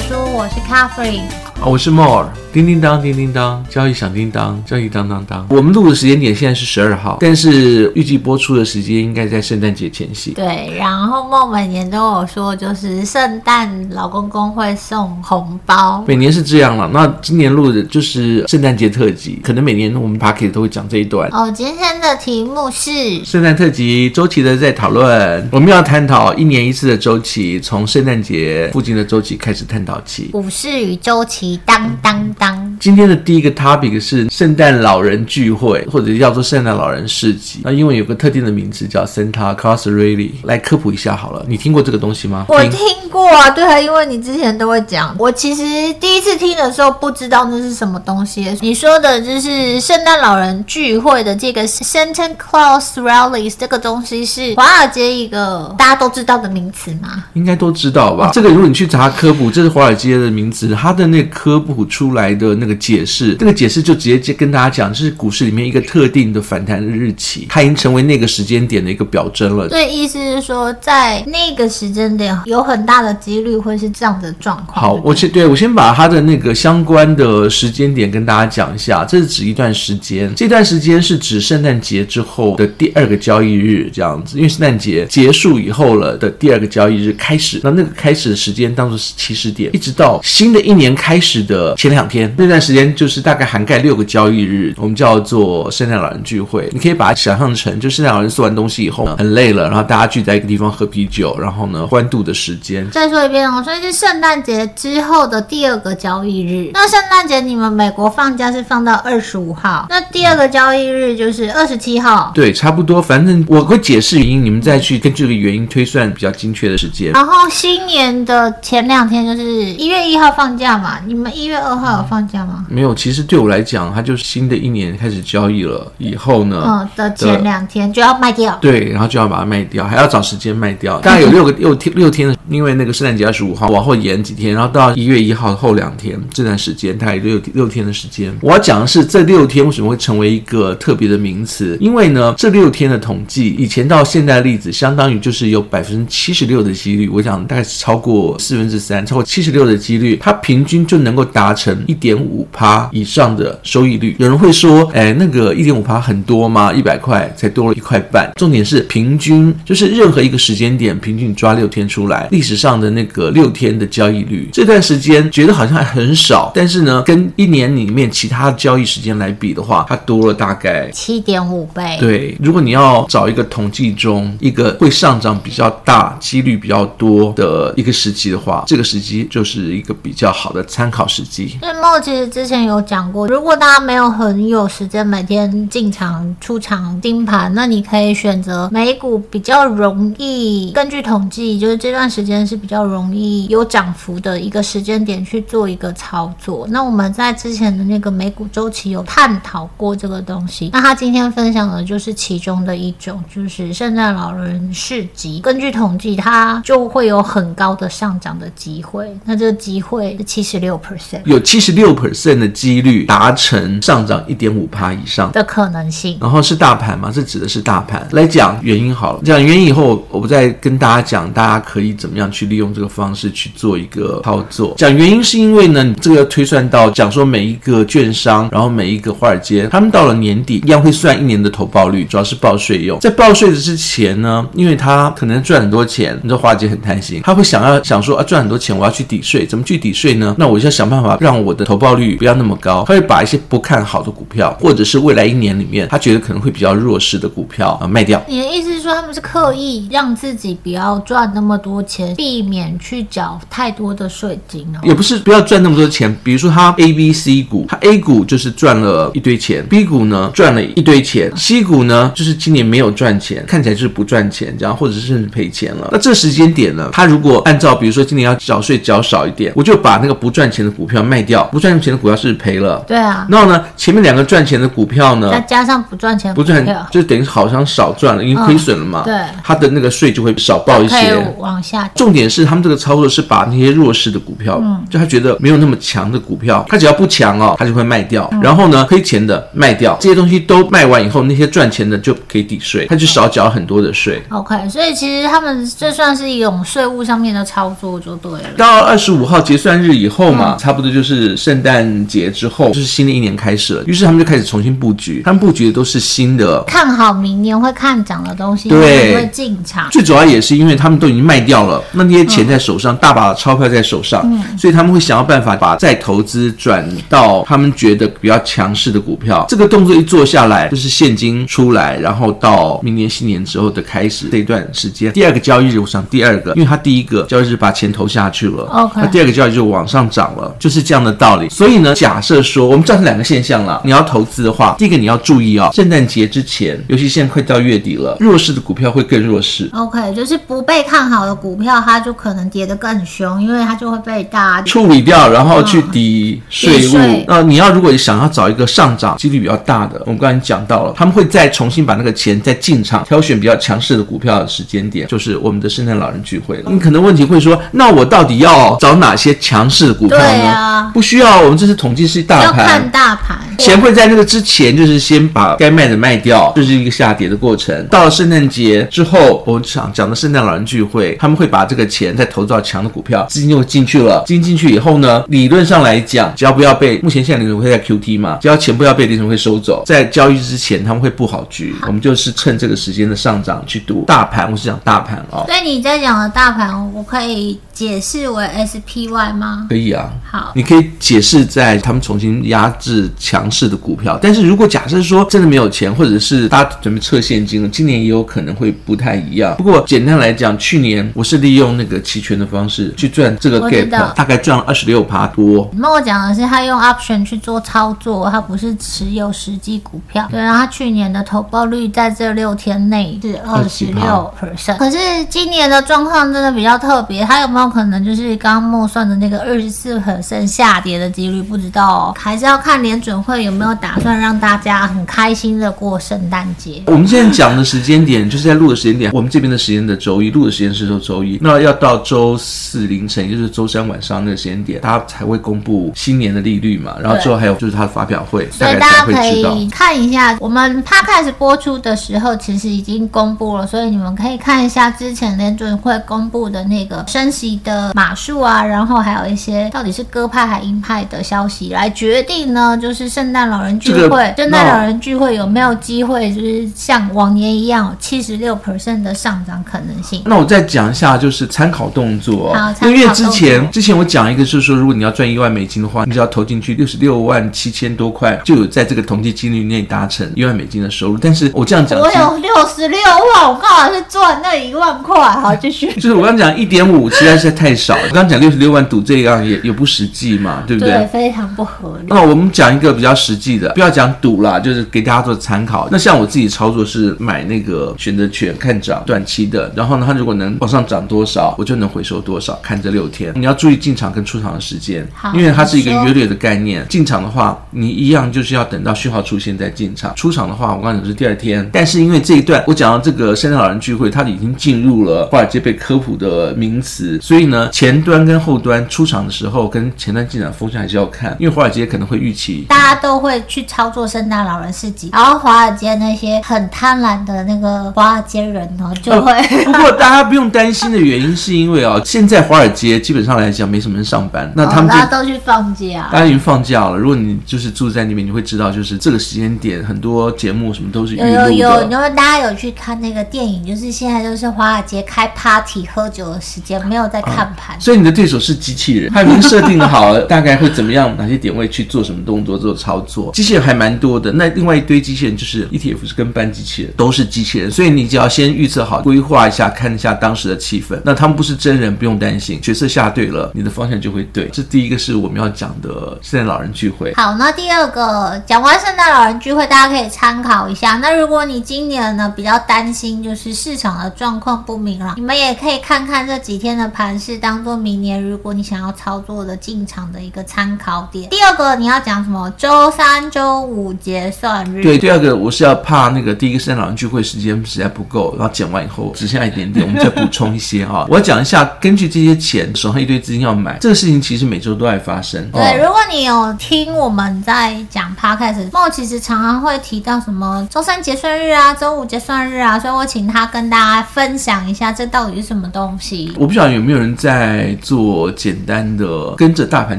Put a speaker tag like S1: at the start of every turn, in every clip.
S1: 说，我是 Carrie。
S2: 我是 More，叮叮当，叮叮当，交易响叮当，交易当当当。我们录的时间点现在是十二号，但是预计播出的时间应该在圣诞节前夕。
S1: 对，然后 More 每年都有说，就是圣诞老公公会送红包，
S2: 每年是这样了。那今年录的就是圣诞节特辑，可能每年我们 Podcast 都会讲这一段。
S1: 哦，今天的题目是
S2: 圣诞特辑周期的在讨论，我们要探讨一年一次的周期，从圣诞节附近的周期开始探讨起。
S1: 股市与周期。当当当！
S2: 今天的第一个 topic 是圣诞老人聚会，或者叫做圣诞老人市集。那因为有个特定的名字叫 Santa Claus Rally，来科普一下好了。你听过这个东西吗？
S1: 我听过啊，对啊，因为你之前都会讲。我其实第一次听的时候不知道那是什么东西。你说的就是圣诞老人聚会的这个 Santa Claus Rally 这个东西是华尔街一个大家都知道的名词吗？
S2: 应该都知道吧？这个如果你去查科普，这是华尔街的名词，它的那个。科普出来的那个解释，这个解释就直接跟大家讲，这是股市里面一个特定的反弹的日期，它已经成为那个时间点的一个表征了。
S1: 对，意思是说，在那个时间点，有很大的几率会是这样的状况。
S2: 好，我先对我先把它的那个相关的时间点跟大家讲一下。这是指一段时间，这段时间是指圣诞节之后的第二个交易日这样子，因为圣诞节结束以后了的第二个交易日开始，那那个开始的时间当作是起始点，一直到新的一年开始。始的前两天那段时间，就是大概涵盖六个交易日，我们叫做圣诞老人聚会。你可以把它想象成，就圣诞老人送完东西以后呢，很累了，然后大家聚在一个地方喝啤酒，然后呢欢度的时间。
S1: 再说一遍哦，所以是圣诞节之后的第二个交易日。那圣诞节你们美国放假是放到二十五号，那第二个交易日就是二十七号。
S2: 对，差不多，反正我会解释原因，你们再去根据这个原因推算比较精确的时间。
S1: 然后新年的前两天就是一月一号放假嘛，你。你们一月二号有放假吗？
S2: 没有，其实对我来讲，它就是新的一年开始交易了以后呢，
S1: 嗯的前两天就要卖掉，
S2: 对，然后就要把它卖掉，还要找时间卖掉，大概有六个六天六天，因为那个圣诞节二十五号往后延几天，然后到一月一号后两天这段时间，大概六六天的时间。我要讲的是这六天为什么会成为一个特别的名词？因为呢，这六天的统计，以前到现在的例子，相当于就是有百分之七十六的几率，我讲大概是超过四分之三，超过七十六的几率，它平均就能。能够达成一点五趴以上的收益率，有人会说，哎，那个一点五趴很多吗？一百块才多了一块半。重点是平均，就是任何一个时间点，平均抓六天出来，历史上的那个六天的交易率，这段时间觉得好像还很少，但是呢，跟一年里面其他交易时间来比的话，它多了大概
S1: 七点五倍。
S2: 对，如果你要找一个统计中一个会上涨比较大、几率比较多的一个时期的话，这个时机就是一个比较好的参考。时机。
S1: 那么其实之前有讲过，如果大家没有很有时间每天进场出场盯盘，那你可以选择美股比较容易，根据统计，就是这段时间是比较容易有涨幅的一个时间点去做一个操作。那我们在之前的那个美股周期有探讨过这个东西。那他今天分享的就是其中的一种，就是圣诞老人市集。根据统计，它就会有很高的上涨的机会。那这个机会是七十六 percent，。
S2: 有七十六 percent 的几率达成上涨一点五趴以上
S1: 的可能性，
S2: 然后是大盘吗？这指的是大盘。来讲原因好了，讲原因以后，我不再跟大家讲，大家可以怎么样去利用这个方式去做一个操作。讲原因是因为呢，这个要推算到讲说每一个券商，然后每一个华尔街，他们到了年底一样会算一年的投报率，主要是报税用。在报税的之前呢，因为他可能赚很多钱，你知道华尔街很贪心，他会想要想说啊，赚很多钱，我要去抵税，怎么去抵税呢？那我就要。想办法让我的投报率不要那么高，他会把一些不看好的股票，或者是未来一年里面他觉得可能会比较弱势的股票啊卖掉。
S1: 你的意思是说，他们是刻意让自己不要赚那么多钱，避免去缴太多的税金哦？
S2: 也不是不要赚那么多钱，比如说他 A、B、C 股，他 A 股就是赚了一堆钱，B 股呢赚了一堆钱，C 股呢就是今年没有赚钱，看起来就是不赚钱这样，或者是甚至赔钱了。那这时间点呢，他如果按照比如说今年要缴税缴少一点，我就把那个不赚钱的股票卖掉，不赚钱钱的股票是赔了。
S1: 对啊。
S2: 然后呢，前面两个赚钱的股票呢，
S1: 再加上不赚钱
S2: 不赚，就等于好像少赚了，因为亏损了嘛。
S1: 对。
S2: 它的那个税就会少报一些。
S1: 往下。
S2: 重点是他们这个操作是把那些弱势的股票，嗯，就他觉得没有那么强的股票，他只要不强哦，他就会卖掉。然后呢，亏钱的卖掉，这些东西都卖完以后，那些赚钱的就可以抵税，他就少缴很多的税。
S1: OK，所以其实他们这算是一种税务上面的操作就对了。
S2: 到二十五号结算日以后嘛，差不多就是圣诞节之后，就是新的一年开始了。于是他们就开始重新布局，他们布局的都是新的，
S1: 看好明年会看涨的东西，
S2: 对，
S1: 会进场。
S2: 最主要也是因为他们都已经卖掉了，那那些钱在手上，大把的钞票在手上，嗯所以他们会想要办法把再投资转到他们觉得比较强势的股票。这个动作一做下来，就是现金出来，然后到明年新年之后的开始这一段时间。第二个交易日，我想第二个，因为他第一个交易日把钱投下去了，OK，那第二个交易日就往上涨了，就是这样的道理。所以呢，假设说我们造成两个现象了，你要投资的话，第一个你要注意哦，圣诞节之前，尤其现在快到月底了，弱势的股票会更弱势。
S1: OK，就是不被看好的股票，它就可能跌得更凶，因为它就会被大家
S2: 处理掉，然后去抵税务。那你要如果想要找一个上涨几率比较大的，我们刚才讲到了，他们会再重新把那个钱再进场，挑选比较强势的股票的时间点，就是我们的圣诞老人聚会了。你可能问题会说，那我到底要找哪些强势的股票呢？不需要，我们这次统计是大盘，
S1: 要看大盘，
S2: 钱会在那个之前，就是先把该卖的卖掉，这、就是一个下跌的过程。到了圣诞节之后，我想讲的圣诞老人聚会，他们会把这个钱再投资到强的股票，资金就进去了。资金进去以后呢，理论上来讲，只要不要被目前现在联准会在 QT 嘛，只要钱不要被联准会收走，在交易之前他们会布好局。我们就是趁这个时间的上涨去赌大盘，我是讲大盘哦。
S1: 所以你在讲的大盘，我可以解释为 SPY 吗？
S2: 可以啊。
S1: 好，
S2: 你可以解释在他们重新压制强势的股票。但是如果假设说真的没有钱，或者是大家准备撤现金了，今年也有可能会不太一样。不过简单来讲，去年我是利用那个期权的方式去赚这个 gap，大概赚了二十六趴多。
S1: 你跟我讲的是他用 option 去做操作，他不是持有实际股票。对，然后他去年的投报率在这六天内是二十六 percent。可是今年的状况真的比较特别，他有没有可能就是刚刚默算的那个二十四 percent 下跌的几率？不知道哦，还是要看联准会有没有打算让大家很开心的过圣诞节。
S2: 我们现在讲的时间点就是在录的时间点，我们这边的时间的周一录的时间是说周一，那要到周四凌晨，也就是周三晚上那个时间点，他才会公布新年的利率嘛。然后之后还有就是他的发表会，
S1: 所以大家可以看一下。我们 Podcast 播出的时候，其实已经公布了，所以你们可以看一下之前联准会公布的那个升息的码数啊，然后还有一些到底是鸽派还鹰派的消息来决定呢，就是圣诞老人聚会，圣诞老人聚会有没有机会，就是像往年一样七十六 percent 的上涨可能性？
S2: 那我再讲一下，就是参考动作。好，因为之前之前我讲一个，就是说如果你要赚一万美金的话，你只要投进去六十六万七千多块，就有在这个统计几率内达成一万美金的收入。但是我这样讲，
S1: 我有六十六万，我刚好是赚那一万块。好，继续。
S2: 就是我刚讲一点五，实在太少。我刚讲六十六万赌这样也也不实际嘛，对不对？
S1: 对，非常不合理。
S2: 那我们讲一个比较实际的，不要讲赌啦，就是给大家做参考。那像我自己操作是买那个选择权看涨短期的，然后呢，它如果能往上涨多少，我就能回收多少。看这六天，你要注意进场跟出场的时间，因为它是一个约略的概念。进场的话，你一样就是要等到讯号出现再进场；出场的话，我刚才讲是第二天。但是因为这一段我讲到这个圣诞老人聚会，它已经进入了华尔街被科普的名词，所以呢，前端跟后端出场的时候跟前端进场风向还是要看，因为华尔街可能会预期
S1: 大家都会去操作圣诞老人市集，然后华尔街那些很贪婪的那个华尔街人呢就会、呃。
S2: 不过大家不用担心的原因是因为啊，现在华尔街基本上来讲没什么人上班，那他们、哦、
S1: 大家都去放假，
S2: 大家已经放假了。如果你就是住在那边，你会知道，就是这个时间点很多节目什么都是。
S1: 有有有，因为大家有去看那个电影，就是现在就是华尔街开 party 喝酒的时间，没有在看盘、哦。
S2: 所以你的对手是机器人，他已经设定好了大概会怎么样，哪些点位去做什么动作做操作。机器人还蛮多的，那另外一堆机器人就是 ETF 是跟班机器人，都是机器人，所以你只要先预测好，规划一下，看一下当时的气氛。那他们不是真人，不用担心。角色下对了，你的方向就会对。这第一个是我们要讲的圣诞老人聚会。
S1: 好，那第二个讲完圣诞老人聚会，大家可以参考一下。那如果你今年呢比较担。心就是市场的状况不明朗。你们也可以看看这几天的盘势，当做明年如果你想要操作的进场的一个参考点。第二个你要讲什么？周三、周五结算日。
S2: 对，第二个我是要怕那个第一个圣诞老人聚会时间实在不够，然后讲完以后只剩下一点点，我们再补充一些哈。我要讲一下，根据这些钱手上一堆资金要买这个事情，其实每周都在发生。
S1: 对，如果你有听我们在讲 podcast，梦其实常常会提到什么周三结算日啊，周五结算日啊，所以我请他跟大家分享一下这到底是什么东西。
S2: 我不晓得有没有人在做简单的跟着大盘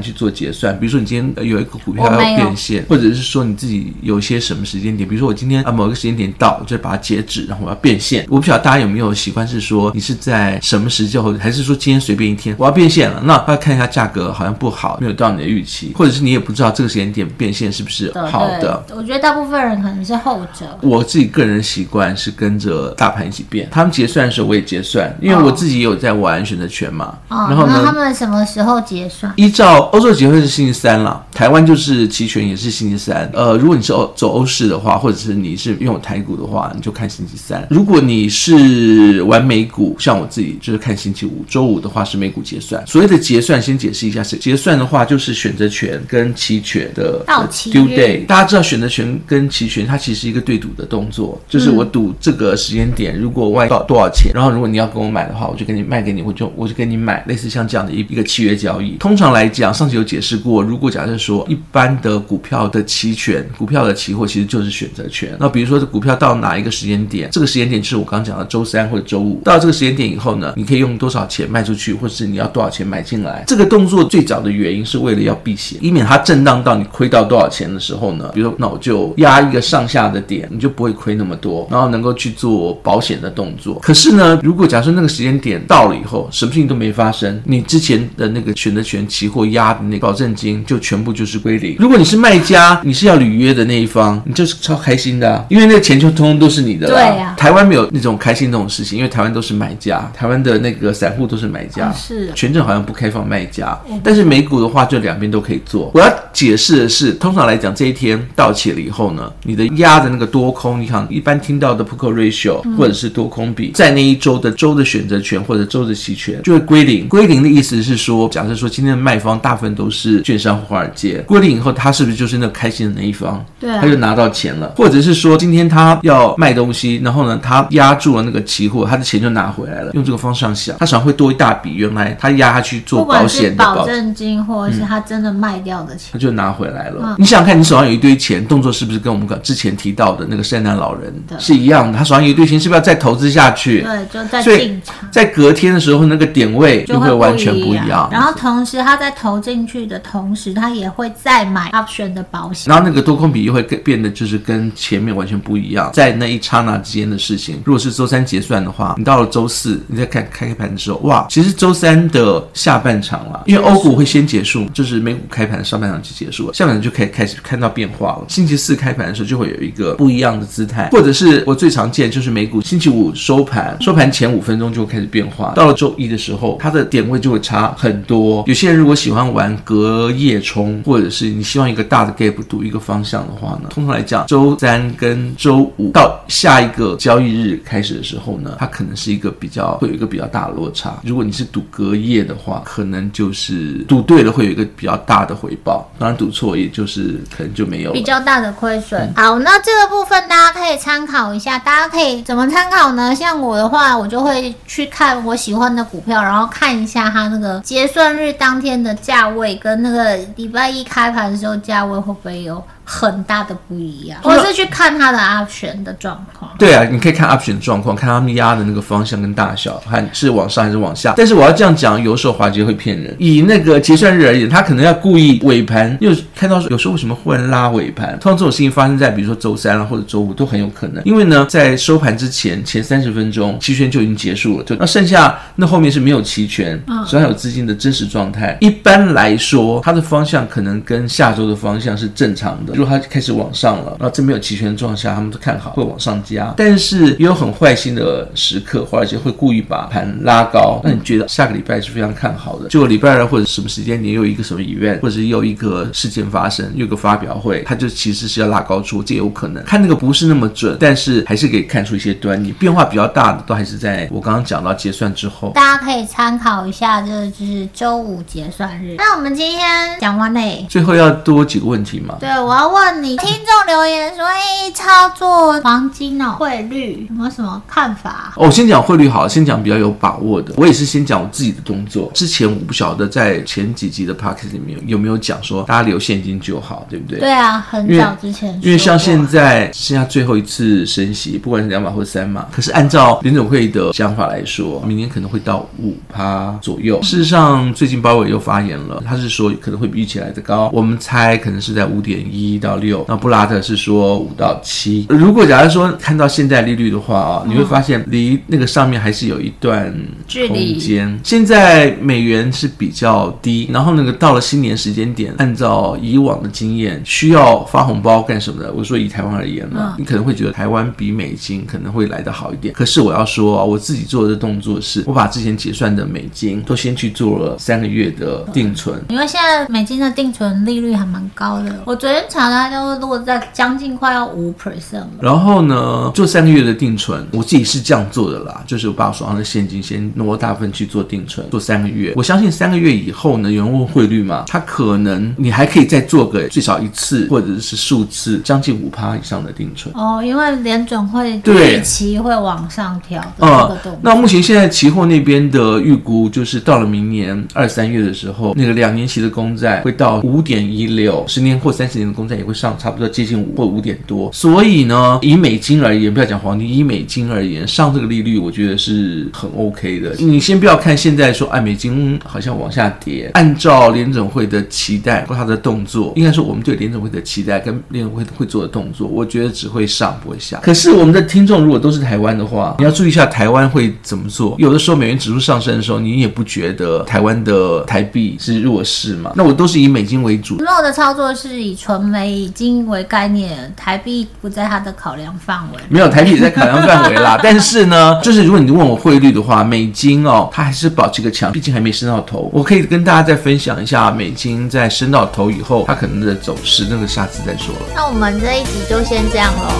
S2: 去做结算，比如说你今天有一个股票要变现，或者是说你自己有一些什么时间点，比如说我今天啊某一个时间点到，我就把它截止，然后我要变现。我不晓得大家有没有习惯是说你是在什么时间，还是说今天随便一天我要变现了，那要看一下价格好像不好，没有到你的预期，或者是你也不知道这个时间点变现是不是好的。
S1: 我觉得大部分人可能是后者。
S2: 我自己个人习惯是跟着大盘一起变，他们结算的时候我也结算，因为我自己也有在玩选择权嘛。
S1: 哦，然后呢，他们什么时候结算？
S2: 依照欧洲结算是星期三了，台湾就是期权也是星期三。呃，如果你是欧走欧式的话，或者是你是拥有台股的话，你就看星期三。如果你是玩美股，像我自己就是看星期五。周五的话是美股结算。所谓的结算，先解释一下，是结算的话就是选择权跟期权的
S1: 到期
S2: due day。大家知道选择权跟期权它其实是一个对赌的动作，就是我赌这个时间点，如果外到多少钱，然后如果你要跟我买的话，我就给你卖给你，我就我就给你买，类似像这样的一一个契约交易。通常来讲，上次有解释过，如果假设说一般的股票的期权、股票的期货其实就是选择权。那比如说这股票到哪一个时间点，这个时间点就是我刚讲的周三或者周五，到这个时间点以后呢，你可以用多少钱卖出去，或者是你要多少钱买进来。这个动作最早的原因是为了要避险，以免它震荡到你亏到多少钱的时候呢，比如说那我就压一个上下的点，你就不会亏那么多，然后能够去做保险的动作。可是呢，如果假设那个时间点到了以后，什么事情都没发生，你之前的那个选择权期货压的那个保证金就全部就是归零。如果你是卖家，你是要履约的那一方，你就是超开心的啊，因为那个钱就通通都是你的了。
S1: 对呀，
S2: 台湾没有那种开心那种事情，因为台湾都是买家，台湾的那个散户都是买家，
S1: 是
S2: 权证好像不开放卖家，但是美股的话就两边都可以做。我要解释的是，通常来讲，这一天到期了以后呢，你的压的那个多空，你看一般听到的 put ratio 或者是多空比，在那一周的周的选择权或者周的期权就会归零。归零的意思是说，假设说今天的卖方大部分都是券商华尔街，归零以后，他是不是就是那个开心的那一方？
S1: 对啊，
S2: 他就拿到钱了。或者是说，今天他要卖东西，然后呢，他压住了那个期货，他的钱就拿回来了。用这个方向想，他常会多一大笔，原来他压下去做保险的保证
S1: 金，或者是他真的卖掉的钱，
S2: 他就拿回来了。嗯、你想想看，你手上有一堆钱，动作是不是跟我们刚之前提到的那个圣诞老人是一样的？他手上有一堆钱，是不是要再投资下去？
S1: 对，就在进场。
S2: 在隔天的时候，那个点位就会完全不一样。
S1: 然后同时他在投进去的同时，他也会再买 option 的保险。
S2: 然后那个多空比又会变得就是跟前面完全不一样。在那一刹那之间的事情，如果是周三结算的话，你到了周四，你在看开开盘的时候，哇，其实周三的下半场了，因为欧股会先结束，就是美股开盘上半场就结束了，下半场就可以开始看到变化了。星期四开盘的时候就会有一个不一样的姿态，或者是我最常见就是美股星期五收盘，收盘前五分钟就开始变化，到了周一的时候，它的点位就会差很多。有些人如果喜欢玩隔夜冲，或者是你希望一个大的 gap 赌一个方向的话呢，通常来讲，周三跟周五到下一个交易日开始的时候呢，它可能是一个比较会有一个比较大的落差。如果你是赌隔夜的话，可能就是赌对了会有一个比较大的回报，当然赌错也就是可能就没有
S1: 比较大的亏损。嗯、好，那这个部分大家可以参考一下，大家可以怎么参考呢？像我的话，我就会去看我喜欢的股票，然后看一下它那个结算日当天的价位跟那个礼拜一开盘的时候价位会不会有很大的不一样，我是去看它的 option 的状况。
S2: 对啊，你可以看 option 的状况，看他们压的那个方向跟大小，看是往上还是往下。但是我要这样讲，有时候华杰会骗人。以那个结算日而言，他可能要故意尾盘又看到，有时候为什么忽然拉尾盘？通常这种事情发生在比如说周三啊或者周五都很有可能。因为呢，在收盘之前前三十分钟期权就已经结束了，就那剩下那后面是没有期权，手上有资金的真实状态。一般来说，它的方向可能跟下周的方向是正常的。如果它开始往上了，然后这没有齐全的状况下，他们都看好会往上加。但是也有很坏心的时刻，华尔街会故意把盘拉高。那你觉得下个礼拜是非常看好的？结果礼拜二或者什么时间点又有一个什么 event，或者又有一个事件发生，又有个发表会，它就其实是要拉高出，这有可能。看那个不是那么准，但是还是可以看出一些端倪。变化比较大的都还是在我刚刚讲到结算之后，
S1: 大家可以参考一下，这个就是周五结算日。那我们今天讲完嘞，
S2: 最后要多几个问题吗？
S1: 对，我要问你，听众留言说，哎，操作黄金哦，汇率有没有什么看法？
S2: 哦，我先讲汇率好，先讲比较有把握的。我也是先讲我自己的动作。之前我不晓得在前几集的 podcast 里面有没有讲说，大家留现金就好，对不对？
S1: 对啊，很早之前
S2: 因。因为像现在剩下最后一次升息，不管是两码或三码，可是按照联总会的想法来说，明年可能会到五趴左右。事实上，最近鲍威尔又发言了，他是说可能会比预期来的高。我们猜可能是在五点一到六。那布拉特是说五到七。如果假如说看到现在利率的话啊，你会发现离那个上面还是有一段距离间。现在美元是比较低，然后那个到了新年时间点，按照以往的经验，需要发红包干什么的？我说以台湾而言嘛，你可能会觉得台湾比美金可能会来得好一点。可是我要说啊，我自己做的动作是，我把之前结算的美金都先去做了三个月的定存，
S1: 因为现在美金的定存利率还蛮高的。我昨天查了，它都落在将近快要五 percent。
S2: 然后呢，做三个月的定存，我自己是这样做的啦，就是我把我手上的现金先挪大部分去做定存，做三个月。我相信三个月以后呢，有人问汇率嘛，它可能你还可以再做个最少一次或者是数次，将近五趴以上的定存。
S1: 哦，因为联准会对期会往上调。
S2: 嗯，那目前现在期货那边的预估就是到了明年二三月的时候，那个两年期的公债会到五点一六，十年或三十年的公也会上差不多接近五或五点多。所以呢，以美金而言，不要讲黄金，以美金而言，上这个利率我觉得是很 OK 的。你先不要看现在说，哎，美金好像往下跌。按照联准会的期待或他的动作，应该说我们对联准会的期待跟联准会会做的动作，我觉得只会上不会下。可是我们的听众如果都是台湾的话，你要注意一下台湾会怎么做。有的时候美元指数上升的时候，你也不觉得台湾的台币是弱势嘛？那我都是以美金为主。
S1: 肉的操作是以纯美金为概念，台币不在它的考量范围。
S2: 没有台币也在考量范围啦，但是呢，就是如果你问我汇率的话，美金哦，它还是保持个强，毕竟还没升到头。我可以跟大家再分享一下美金在升到头以后它可能的走势，那个下次再说了。
S1: 那我们这一集就先这样喽，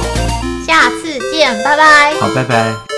S1: 下次见，拜拜。
S2: 好，拜拜。